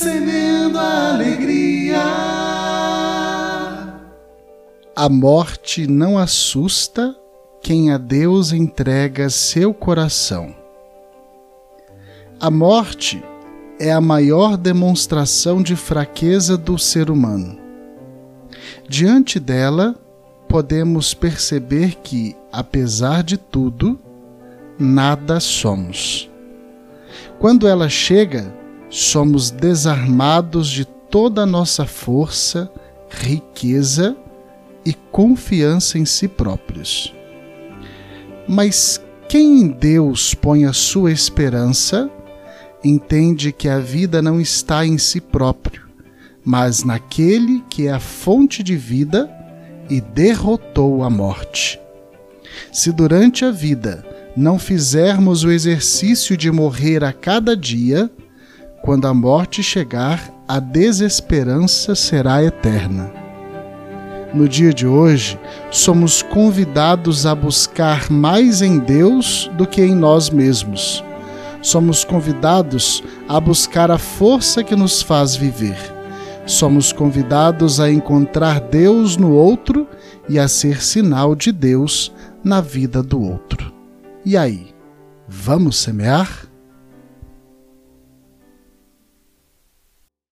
Semeando a alegria. A morte não assusta quem a Deus entrega seu coração. A morte é a maior demonstração de fraqueza do ser humano. Diante dela, podemos perceber que, apesar de tudo, nada somos. Quando ela chega, somos desarmados de toda a nossa força, riqueza e confiança em si próprios. Mas quem em Deus põe a sua esperança, entende que a vida não está em si próprio, mas naquele que é a fonte de vida e derrotou a morte. Se durante a vida não fizermos o exercício de morrer a cada dia, quando a morte chegar, a desesperança será eterna. No dia de hoje, somos convidados a buscar mais em Deus do que em nós mesmos. Somos convidados a buscar a força que nos faz viver. Somos convidados a encontrar Deus no outro e a ser sinal de Deus na vida do outro. E aí, vamos semear?